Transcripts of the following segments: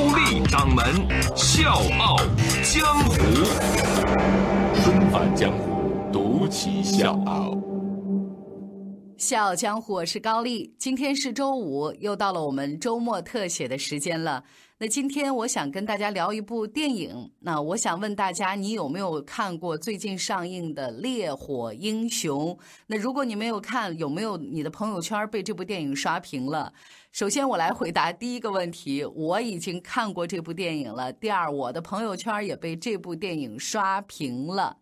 高丽掌门笑傲江湖，重返江湖，独骑笑傲。笑傲江湖，我是高丽。今天是周五，又到了我们周末特写的时间了。那今天我想跟大家聊一部电影。那我想问大家，你有没有看过最近上映的《烈火英雄》？那如果你没有看，有没有你的朋友圈被这部电影刷屏了？首先，我来回答第一个问题：我已经看过这部电影了。第二，我的朋友圈也被这部电影刷屏了。《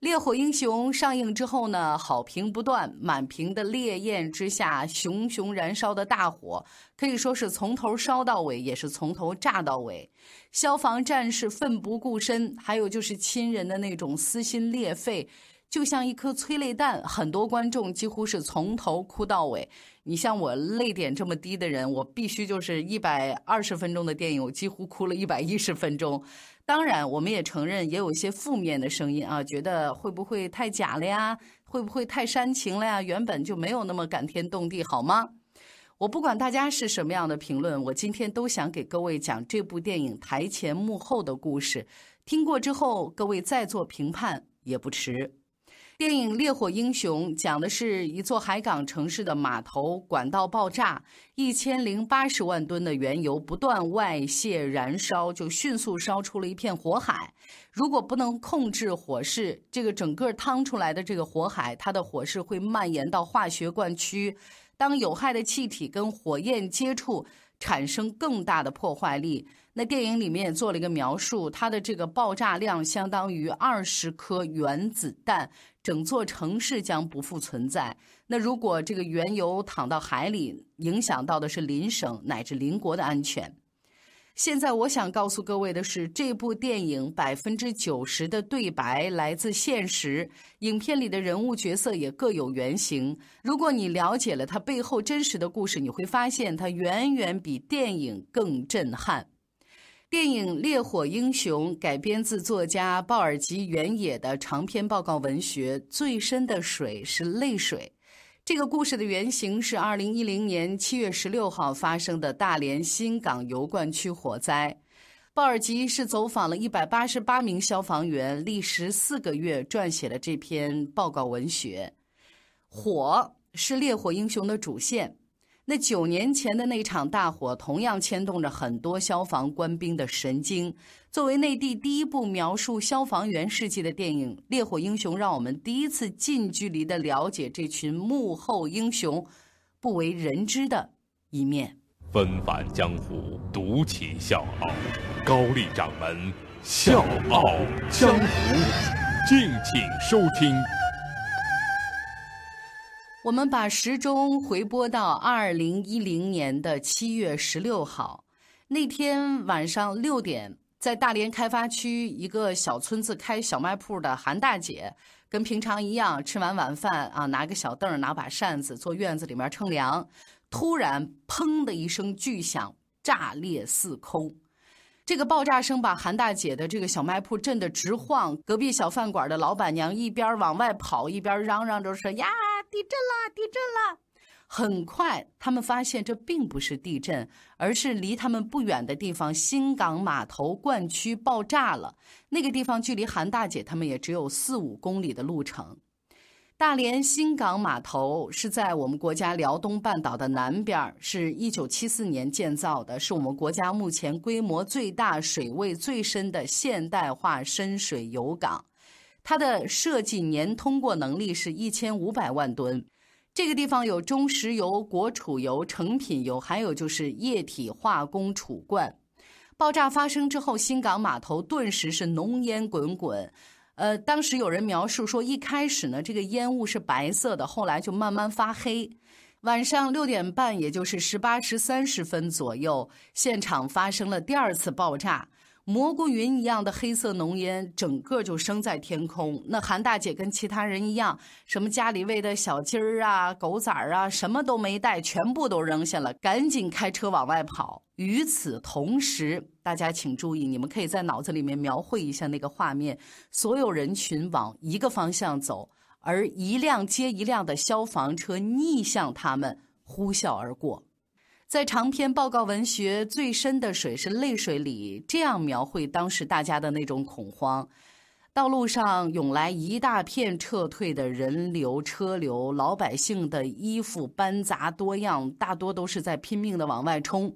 烈火英雄》上映之后呢，好评不断，满屏的烈焰之下，熊熊燃烧的大火可以说是从头烧到尾，也是从头炸到尾。消防战士奋不顾身，还有就是亲人的那种撕心裂肺，就像一颗催泪弹。很多观众几乎是从头哭到尾。你像我泪点这么低的人，我必须就是一百二十分钟的电影，我几乎哭了一百一十分钟。当然，我们也承认也有一些负面的声音啊，觉得会不会太假了呀？会不会太煽情了呀？原本就没有那么感天动地，好吗？我不管大家是什么样的评论，我今天都想给各位讲这部电影台前幕后的故事。听过之后，各位再做评判也不迟。电影《烈火英雄》讲的是一座海港城市的码头管道爆炸，一千零八十万吨的原油不断外泄燃烧，就迅速烧出了一片火海。如果不能控制火势，这个整个趟出来的这个火海，它的火势会蔓延到化学灌区。当有害的气体跟火焰接触，产生更大的破坏力。那电影里面也做了一个描述，它的这个爆炸量相当于二十颗原子弹。整座城市将不复存在。那如果这个原油淌到海里，影响到的是邻省乃至邻国的安全。现在我想告诉各位的是，这部电影百分之九十的对白来自现实，影片里的人物角色也各有原型。如果你了解了它背后真实的故事，你会发现它远远比电影更震撼。电影《烈火英雄》改编自作家鲍尔吉原野的长篇报告文学《最深的水是泪水》。这个故事的原型是2010年7月16号发生的大连新港油罐区火灾。鲍尔吉是走访了一百八十八名消防员，历时四个月撰写的这篇报告文学。火是烈火英雄的主线。那九年前的那场大火，同样牵动着很多消防官兵的神经。作为内地第一部描述消防员事迹的电影，《烈火英雄》让我们第一次近距离的了解这群幕后英雄不为人知的一面。纷繁江湖，独起笑傲，高丽掌门笑傲江湖，敬请收听。我们把时钟回拨到二零一零年的七月十六号，那天晚上六点，在大连开发区一个小村子开小卖铺的韩大姐，跟平常一样吃完晚饭啊，拿个小凳，拿把扇子，坐院子里面乘凉。突然，砰的一声巨响，炸裂四空。这个爆炸声把韩大姐的这个小卖铺震得直晃。隔壁小饭馆的老板娘一边往外跑，一边嚷嚷着说：“呀！”地震了！地震了！很快，他们发现这并不是地震，而是离他们不远的地方新港码头灌区爆炸了。那个地方距离韩大姐他们也只有四五公里的路程。大连新港码头是在我们国家辽东半岛的南边，是一九七四年建造的，是我们国家目前规模最大、水位最深的现代化深水油港。它的设计年通过能力是一千五百万吨，这个地方有中石油、国储油、成品油，还有就是液体化工储罐。爆炸发生之后，新港码头顿时是浓烟滚滚。呃，当时有人描述说，一开始呢，这个烟雾是白色的，后来就慢慢发黑。晚上六点半，也就是十八时三十分左右，现场发生了第二次爆炸。蘑菇云一样的黑色浓烟，整个就升在天空。那韩大姐跟其他人一样，什么家里喂的小鸡儿啊、狗崽儿啊，什么都没带，全部都扔下了，赶紧开车往外跑。与此同时，大家请注意，你们可以在脑子里面描绘一下那个画面：所有人群往一个方向走，而一辆接一辆的消防车逆向他们呼啸而过。在长篇报告文学《最深的水是泪水》里，这样描绘当时大家的那种恐慌：道路上涌来一大片撤退的人流、车流，老百姓的衣服斑杂多样，大多都是在拼命的往外冲。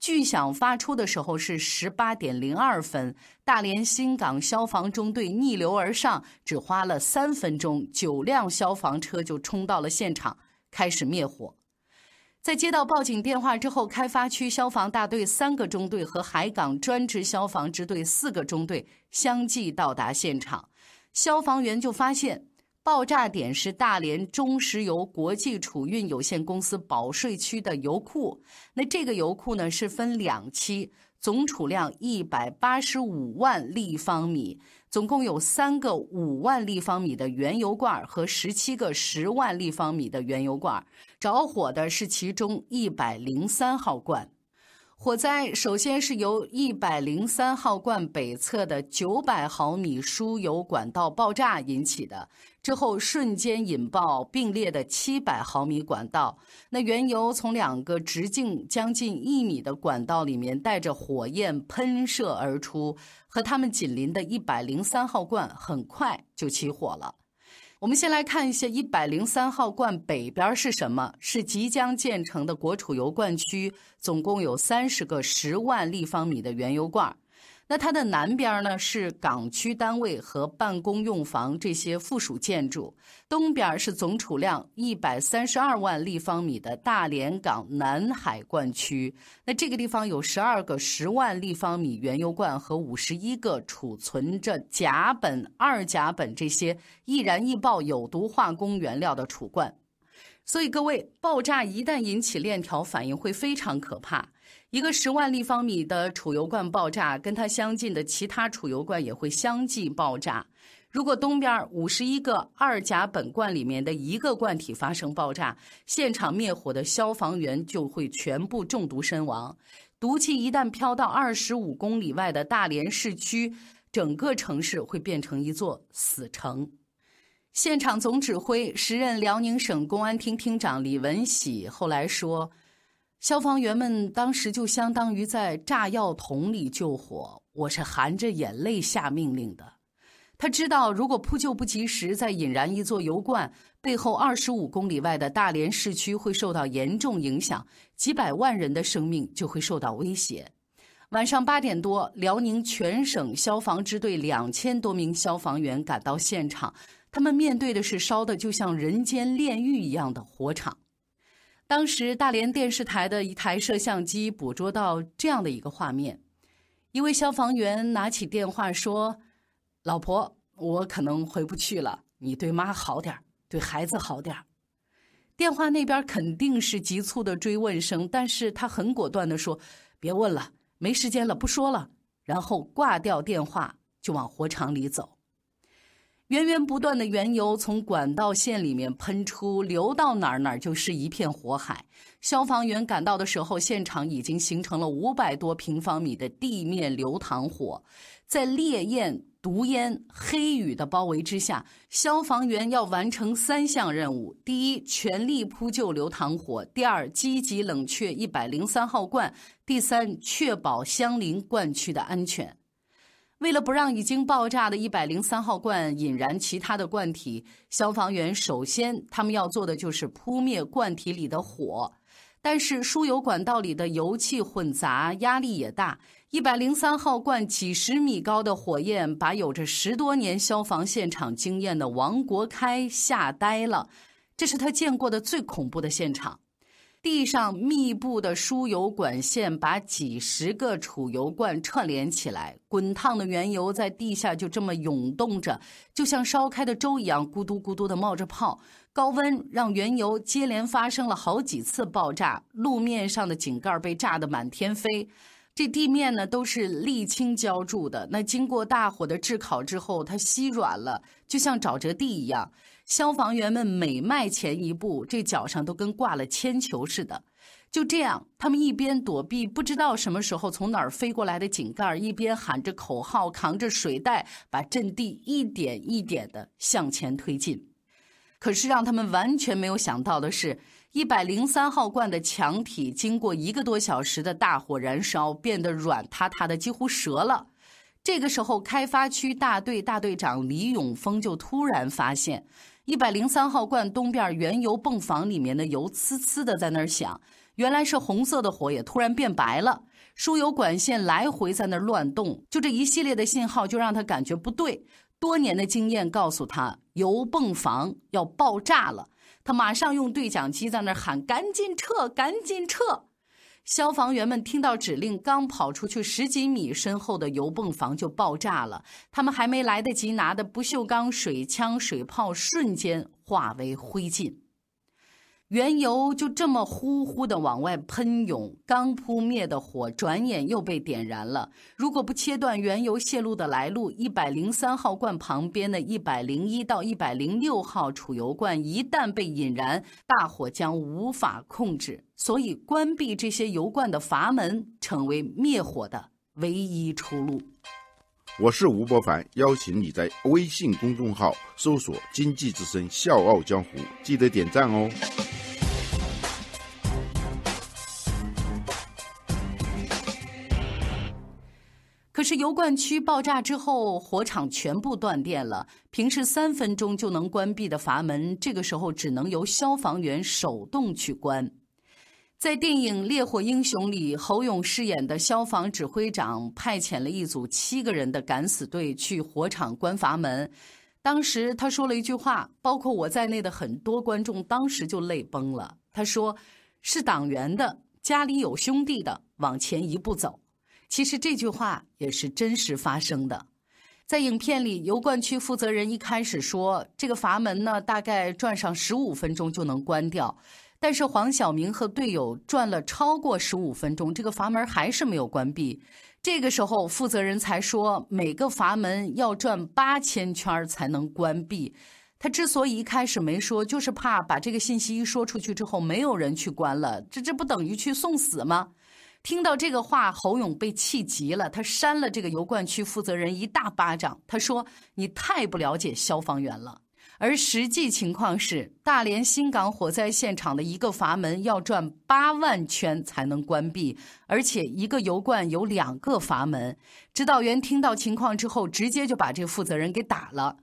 巨响发出的时候是十八点零二分，大连新港消防中队逆流而上，只花了三分钟，九辆消防车就冲到了现场，开始灭火。在接到报警电话之后，开发区消防大队三个中队和海港专职消防支队四个中队相继到达现场。消防员就发现，爆炸点是大连中石油国际储运有限公司保税区的油库。那这个油库呢，是分两期。总储量一百八十五万立方米，总共有三个五万立方米的原油罐和十七个十万立方米的原油罐。着火的是其中一百零三号罐。火灾首先是由一百零三号罐北侧的九百毫米输油管道爆炸引起的，之后瞬间引爆并列的七百毫米管道。那原油从两个直径将近一米的管道里面带着火焰喷射而出，和他们紧邻的一百零三号罐很快就起火了。我们先来看一下一百零三号罐北边是什么？是即将建成的国储油罐区，总共有三十个十万立方米的原油罐。那它的南边呢是港区单位和办公用房这些附属建筑，东边是总储量一百三十二万立方米的大连港南海罐区。那这个地方有十二个十万立方米原油罐和五十一个储存着甲苯、二甲苯这些易燃易爆有毒化工原料的储罐。所以各位，爆炸一旦引起链条反应，会非常可怕。一个十万立方米的储油罐爆炸，跟它相近的其他储油罐也会相继爆炸。如果东边五十一个二甲苯罐里面的一个罐体发生爆炸，现场灭火的消防员就会全部中毒身亡。毒气一旦飘到二十五公里外的大连市区，整个城市会变成一座死城。现场总指挥、时任辽宁省公安厅厅长李文喜后来说。消防员们当时就相当于在炸药桶里救火，我是含着眼泪下命令的。他知道，如果扑救不及时，再引燃一座油罐，背后二十五公里外的大连市区会受到严重影响，几百万人的生命就会受到威胁。晚上八点多，辽宁全省消防支队两千多名消防员赶到现场，他们面对的是烧的就像人间炼狱一样的火场。当时，大连电视台的一台摄像机捕捉到这样的一个画面：一位消防员拿起电话说：“老婆，我可能回不去了，你对妈好点对孩子好点电话那边肯定是急促的追问声，但是他很果断地说：“别问了，没时间了，不说了。”然后挂掉电话，就往火场里走。源源不断的原油从管道线里面喷出，流到哪儿哪儿就是一片火海。消防员赶到的时候，现场已经形成了五百多平方米的地面流淌火，在烈焰、毒烟、黑雨的包围之下，消防员要完成三项任务：第一，全力扑救流淌火；第二，积极冷却一百零三号罐；第三，确保相邻罐区的安全。为了不让已经爆炸的一百零三号罐引燃其他的罐体，消防员首先他们要做的就是扑灭罐体里的火。但是输油管道里的油气混杂，压力也大。一百零三号罐几十米高的火焰，把有着十多年消防现场经验的王国开吓呆了。这是他见过的最恐怖的现场。地上密布的输油管线把几十个储油罐串联起来，滚烫的原油在地下就这么涌动着，就像烧开的粥一样，咕嘟咕嘟的冒着泡。高温让原油接连发生了好几次爆炸，路面上的井盖被炸得满天飞。这地面呢都是沥青浇筑的，那经过大火的炙烤之后，它稀软了，就像沼泽地一样。消防员们每迈前一步，这脚上都跟挂了铅球似的。就这样，他们一边躲避不知道什么时候从哪儿飞过来的井盖，一边喊着口号，扛着水袋，把阵地一点一点地向前推进。可是让他们完全没有想到的是。一百零三号罐的墙体经过一个多小时的大火燃烧，变得软塌塌的，几乎折了。这个时候，开发区大队大队长李永峰就突然发现，一百零三号罐东边原油泵房里面的油呲呲的在那儿响，原来是红色的火也突然变白了，输油管线来回在那儿乱动，就这一系列的信号就让他感觉不对。多年的经验告诉他，油泵房要爆炸了。他马上用对讲机在那喊：“赶紧撤，赶紧撤！”消防员们听到指令，刚跑出去十几米，身后的油泵房就爆炸了。他们还没来得及拿的不锈钢水枪、水炮，瞬间化为灰烬。原油就这么呼呼的往外喷涌，刚扑灭的火转眼又被点燃了。如果不切断原油泄露的来路，一百零三号罐旁边的一百零一到一百零六号储油罐一旦被引燃，大火将无法控制。所以，关闭这些油罐的阀门成为灭火的唯一出路。我是吴伯凡，邀请你在微信公众号搜索“经济之声笑傲江湖”，记得点赞哦。可是油罐区爆炸之后，火场全部断电了。平时三分钟就能关闭的阀门，这个时候只能由消防员手动去关。在电影《烈火英雄》里，侯勇饰演的消防指挥长派遣了一组七个人的敢死队去火场关阀门。当时他说了一句话，包括我在内的很多观众当时就泪崩了。他说：“是党员的，家里有兄弟的，往前一步走。”其实这句话也是真实发生的，在影片里，油罐区负责人一开始说这个阀门呢，大概转上十五分钟就能关掉，但是黄晓明和队友转了超过十五分钟，这个阀门还是没有关闭。这个时候，负责人才说每个阀门要转八千圈才能关闭。他之所以一开始没说，就是怕把这个信息一说出去之后，没有人去关了，这这不等于去送死吗？听到这个话，侯勇被气急了，他扇了这个油罐区负责人一大巴掌。他说：“你太不了解消防员了。”而实际情况是，大连新港火灾现场的一个阀门要转八万圈才能关闭，而且一个油罐有两个阀门。指导员听到情况之后，直接就把这负责人给打了。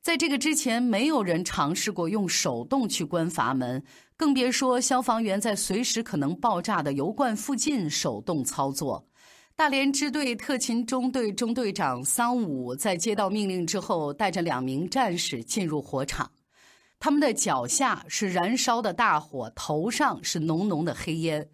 在这个之前，没有人尝试过用手动去关阀门。更别说消防员在随时可能爆炸的油罐附近手动操作。大连支队特勤中队中队长桑武在接到命令之后，带着两名战士进入火场。他们的脚下是燃烧的大火，头上是浓浓的黑烟。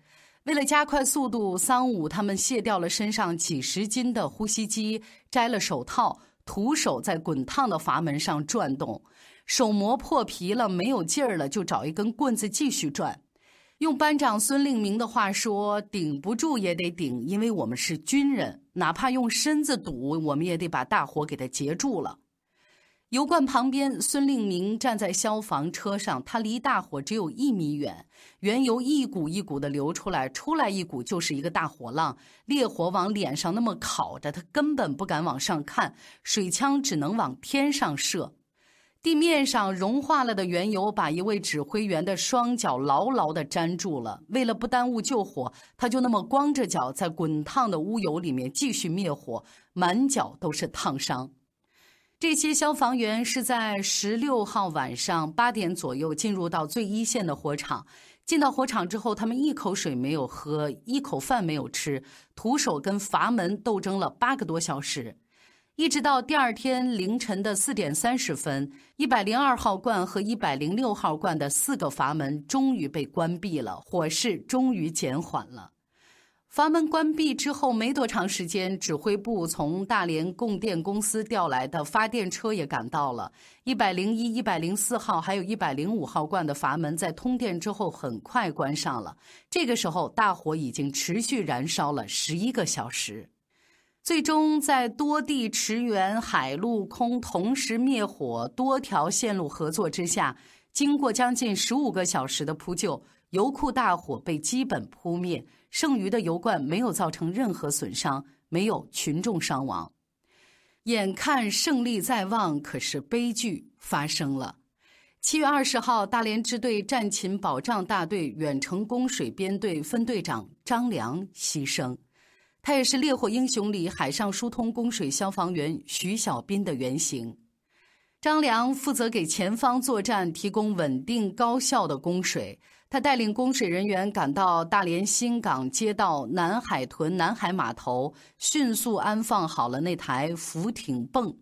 为了加快速度，桑武他们卸掉了身上几十斤的呼吸机，摘了手套，徒手在滚烫的阀门上转动。手磨破皮了，没有劲儿了，就找一根棍子继续转。用班长孙令明的话说：“顶不住也得顶，因为我们是军人，哪怕用身子堵，我们也得把大火给它截住了。”油罐旁边，孙令明站在消防车上，他离大火只有一米远，原油一股一股的流出来，出来一股就是一个大火浪，烈火往脸上那么烤着，他根本不敢往上看，水枪只能往天上射。地面上融化了的原油把一位指挥员的双脚牢牢地粘住了。为了不耽误救火，他就那么光着脚在滚烫的污油里面继续灭火，满脚都是烫伤。这些消防员是在十六号晚上八点左右进入到最一线的火场。进到火场之后，他们一口水没有喝，一口饭没有吃，徒手跟阀门斗争了八个多小时。一直到第二天凌晨的四点三十分，一百零二号罐和一百零六号罐的四个阀门终于被关闭了，火势终于减缓了。阀门关闭之后没多长时间，指挥部从大连供电公司调来的发电车也赶到了。一百零一、一百零四号，还有一百零五号罐的阀门在通电之后很快关上了。这个时候，大火已经持续燃烧了十一个小时。最终，在多地驰援、海陆空同时灭火、多条线路合作之下，经过将近十五个小时的扑救，油库大火被基本扑灭。剩余的油罐没有造成任何损伤，没有群众伤亡。眼看胜利在望，可是悲剧发生了。七月二十号，大连支队战勤保障大队远程供水编队分队长张良牺牲，他也是烈火英雄里海上疏通供水消防员徐小斌的原型。张良负责给前方作战提供稳定高效的供水。他带领供水人员赶到大连新港街道南海屯南海码头，迅速安放好了那台浮艇泵。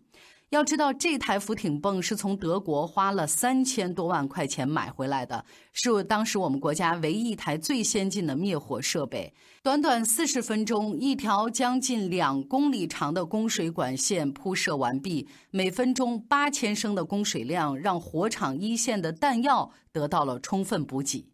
要知道，这台浮艇泵是从德国花了三千多万块钱买回来的，是当时我们国家唯一一台最先进的灭火设备。短短四十分钟，一条将近两公里长的供水管线铺设完毕，每分钟八千升的供水量，让火场一线的弹药得到了充分补给。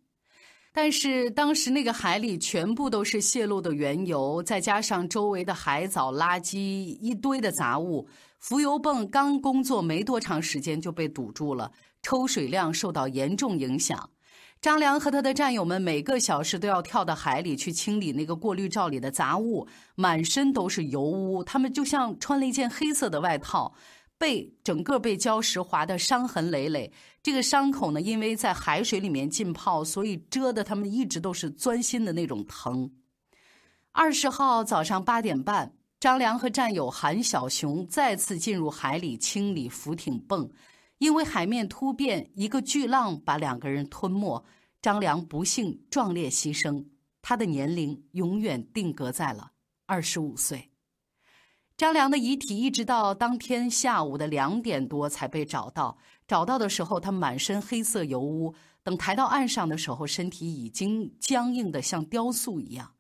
但是当时那个海里全部都是泄漏的原油，再加上周围的海藻、垃圾一堆的杂物，浮油泵刚工作没多长时间就被堵住了，抽水量受到严重影响。张良和他的战友们每个小时都要跳到海里去清理那个过滤罩里的杂物，满身都是油污，他们就像穿了一件黑色的外套。背整个被礁石划得伤痕累累，这个伤口呢，因为在海水里面浸泡，所以蛰得他们一直都是钻心的那种疼。二十号早上八点半，张良和战友韩小雄再次进入海里清理浮艇泵，因为海面突变，一个巨浪把两个人吞没，张良不幸壮烈牺牲，他的年龄永远定格在了二十五岁。张良的遗体一直到当天下午的两点多才被找到。找到的时候，他满身黑色油污。等抬到岸上的时候，身体已经僵硬的像雕塑一样。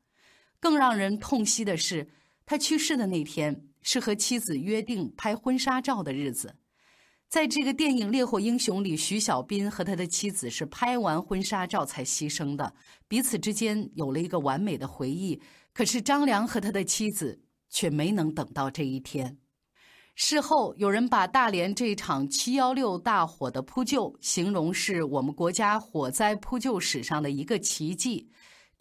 更让人痛惜的是，他去世的那天是和妻子约定拍婚纱照的日子。在这个电影《烈火英雄》里，徐小斌和他的妻子是拍完婚纱照才牺牲的，彼此之间有了一个完美的回忆。可是张良和他的妻子。却没能等到这一天。事后有人把大连这场七幺六大火的扑救形容是我们国家火灾扑救史上的一个奇迹。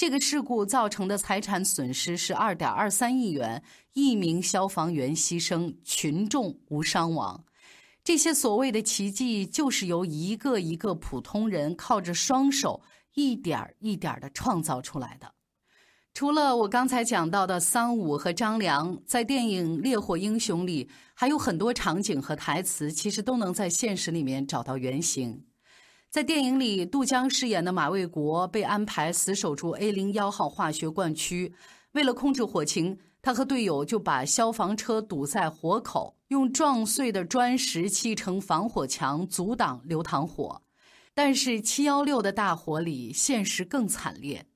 这个事故造成的财产损失是二点二三亿元，一名消防员牺牲，群众无伤亡。这些所谓的奇迹，就是由一个一个普通人靠着双手一点一点的创造出来的。除了我刚才讲到的桑武和张良，在电影《烈火英雄》里还有很多场景和台词，其实都能在现实里面找到原型。在电影里，杜江饰演的马卫国被安排死守住 A 零幺号化学罐区，为了控制火情，他和队友就把消防车堵在火口，用撞碎的砖石砌成防火墙，阻挡流淌火。但是七幺六的大火里，现实更惨烈。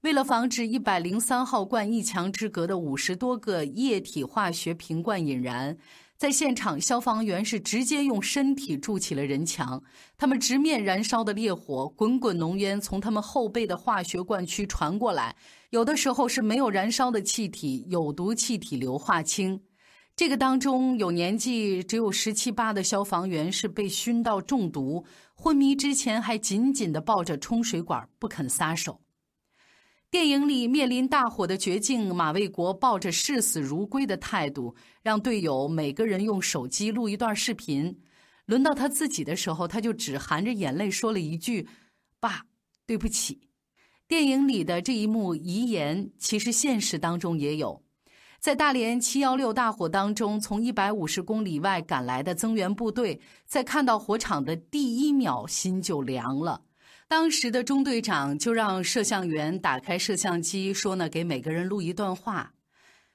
为了防止一百零三号罐一墙之隔的五十多个液体化学瓶罐引燃，在现场消防员是直接用身体筑起了人墙，他们直面燃烧的烈火，滚滚浓烟从他们后背的化学罐区传过来，有的时候是没有燃烧的气体，有毒气体硫化氢。这个当中有年纪只有十七八的消防员是被熏到中毒，昏迷之前还紧紧地抱着冲水管不肯撒手。电影里面临大火的绝境，马卫国抱着视死如归的态度，让队友每个人用手机录一段视频。轮到他自己的时候，他就只含着眼泪说了一句：“爸，对不起。”电影里的这一幕遗言，其实现实当中也有。在大连七幺六大火当中，从一百五十公里外赶来的增援部队，在看到火场的第一秒，心就凉了。当时的中队长就让摄像员打开摄像机，说呢，给每个人录一段话。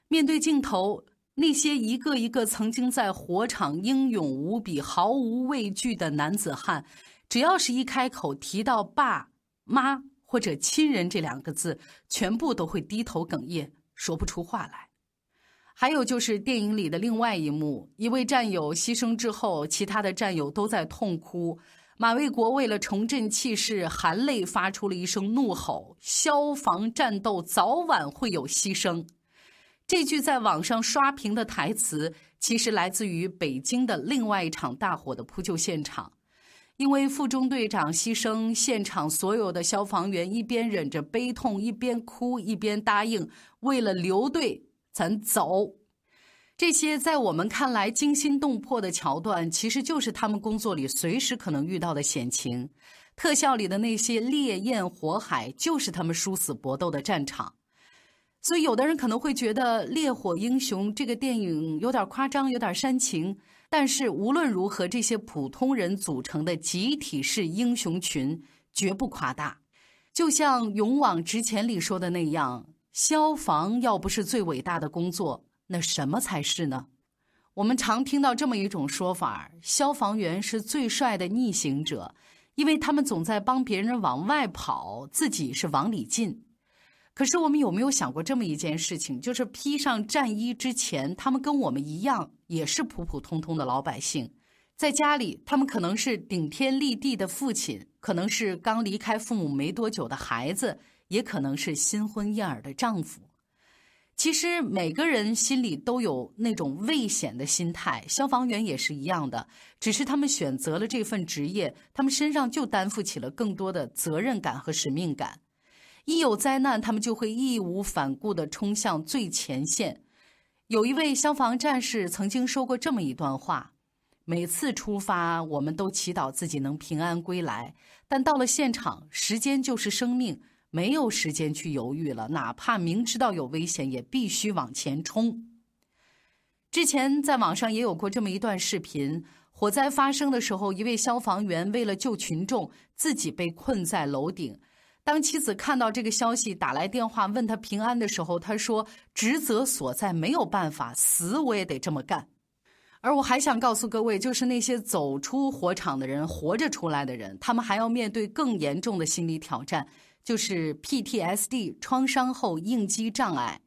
面对镜头，那些一个一个曾经在火场英勇无比、毫无畏惧的男子汉，只要是一开口提到爸妈或者亲人这两个字，全部都会低头哽咽，说不出话来。还有就是电影里的另外一幕，一位战友牺牲之后，其他的战友都在痛哭。马卫国为了重振气势，含泪发出了一声怒吼：“消防战斗早晚会有牺牲。”这句在网上刷屏的台词，其实来自于北京的另外一场大火的扑救现场。因为副中队长牺牲，现场所有的消防员一边忍着悲痛，一边哭，一边答应：“为了留队。”咱走，这些在我们看来惊心动魄的桥段，其实就是他们工作里随时可能遇到的险情。特效里的那些烈焰火海，就是他们殊死搏斗的战场。所以，有的人可能会觉得《烈火英雄》这个电影有点夸张，有点煽情。但是，无论如何，这些普通人组成的集体式英雄群绝不夸大。就像《勇往直前》里说的那样。消防要不是最伟大的工作，那什么才是呢？我们常听到这么一种说法：消防员是最帅的逆行者，因为他们总在帮别人往外跑，自己是往里进。可是我们有没有想过这么一件事情？就是披上战衣之前，他们跟我们一样，也是普普通通的老百姓。在家里，他们可能是顶天立地的父亲，可能是刚离开父母没多久的孩子。也可能是新婚燕尔的丈夫。其实每个人心里都有那种危险的心态，消防员也是一样的。只是他们选择了这份职业，他们身上就担负起了更多的责任感和使命感。一有灾难，他们就会义无反顾地冲向最前线。有一位消防战士曾经说过这么一段话：每次出发，我们都祈祷自己能平安归来，但到了现场，时间就是生命。没有时间去犹豫了，哪怕明知道有危险，也必须往前冲。之前在网上也有过这么一段视频：火灾发生的时候，一位消防员为了救群众，自己被困在楼顶。当妻子看到这个消息，打来电话问他平安的时候，他说：“职责所在，没有办法，死我也得这么干。”而我还想告诉各位，就是那些走出火场的人，活着出来的人，他们还要面对更严重的心理挑战。就是 PTSD 创伤后应激障碍，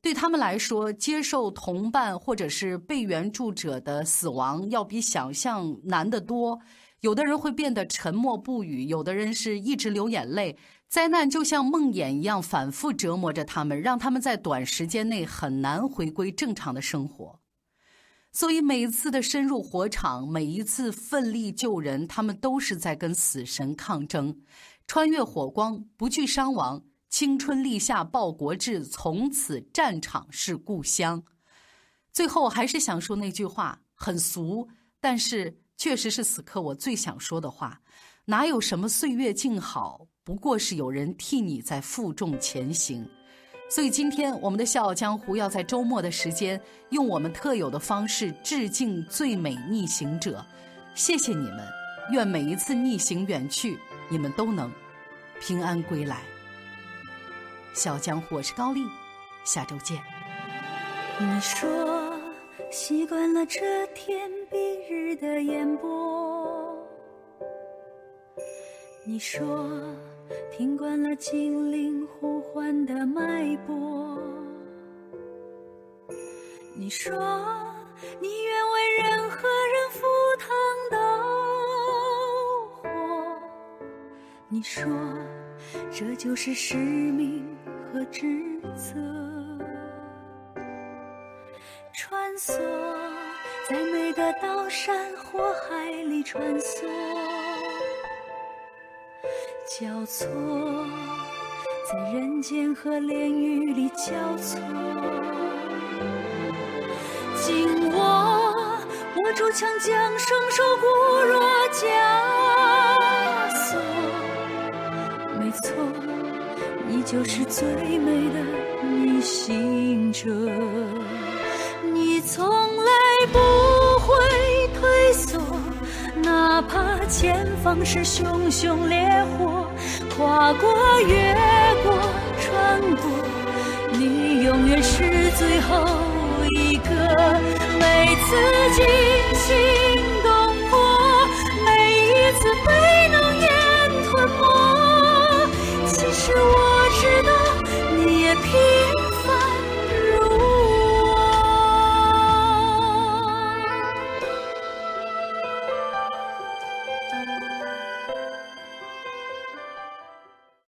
对他们来说，接受同伴或者是被援助者的死亡要比想象难得多。有的人会变得沉默不语，有的人是一直流眼泪。灾难就像梦魇一样反复折磨着他们，让他们在短时间内很难回归正常的生活。所以，每一次的深入火场，每一次奋力救人，他们都是在跟死神抗争。穿越火光，不惧伤亡，青春立下报国志，从此战场是故乡。最后还是想说那句话，很俗，但是确实是此刻我最想说的话。哪有什么岁月静好，不过是有人替你在负重前行。所以今天我们的《笑傲江湖》要在周末的时间，用我们特有的方式致敬最美逆行者。谢谢你们，愿每一次逆行远去。你们都能平安归来。小江湖，我是高丽，下周见。你说习惯了这天蔽日的烟波，你说听惯了精灵呼唤的脉搏，你说你愿为任何人赴你说，这就是使命和职责。穿梭在每个刀山火海里穿梭，交错在人间和炼狱里交错。紧握握住枪将，双手固若枷锁。没错，你就是最美的逆行者。你从来不会退缩，哪怕前方是熊熊烈火，跨过、越过、穿过，你永远是最后一个。每次惊心动魄，每一次被浓烟吞没。you.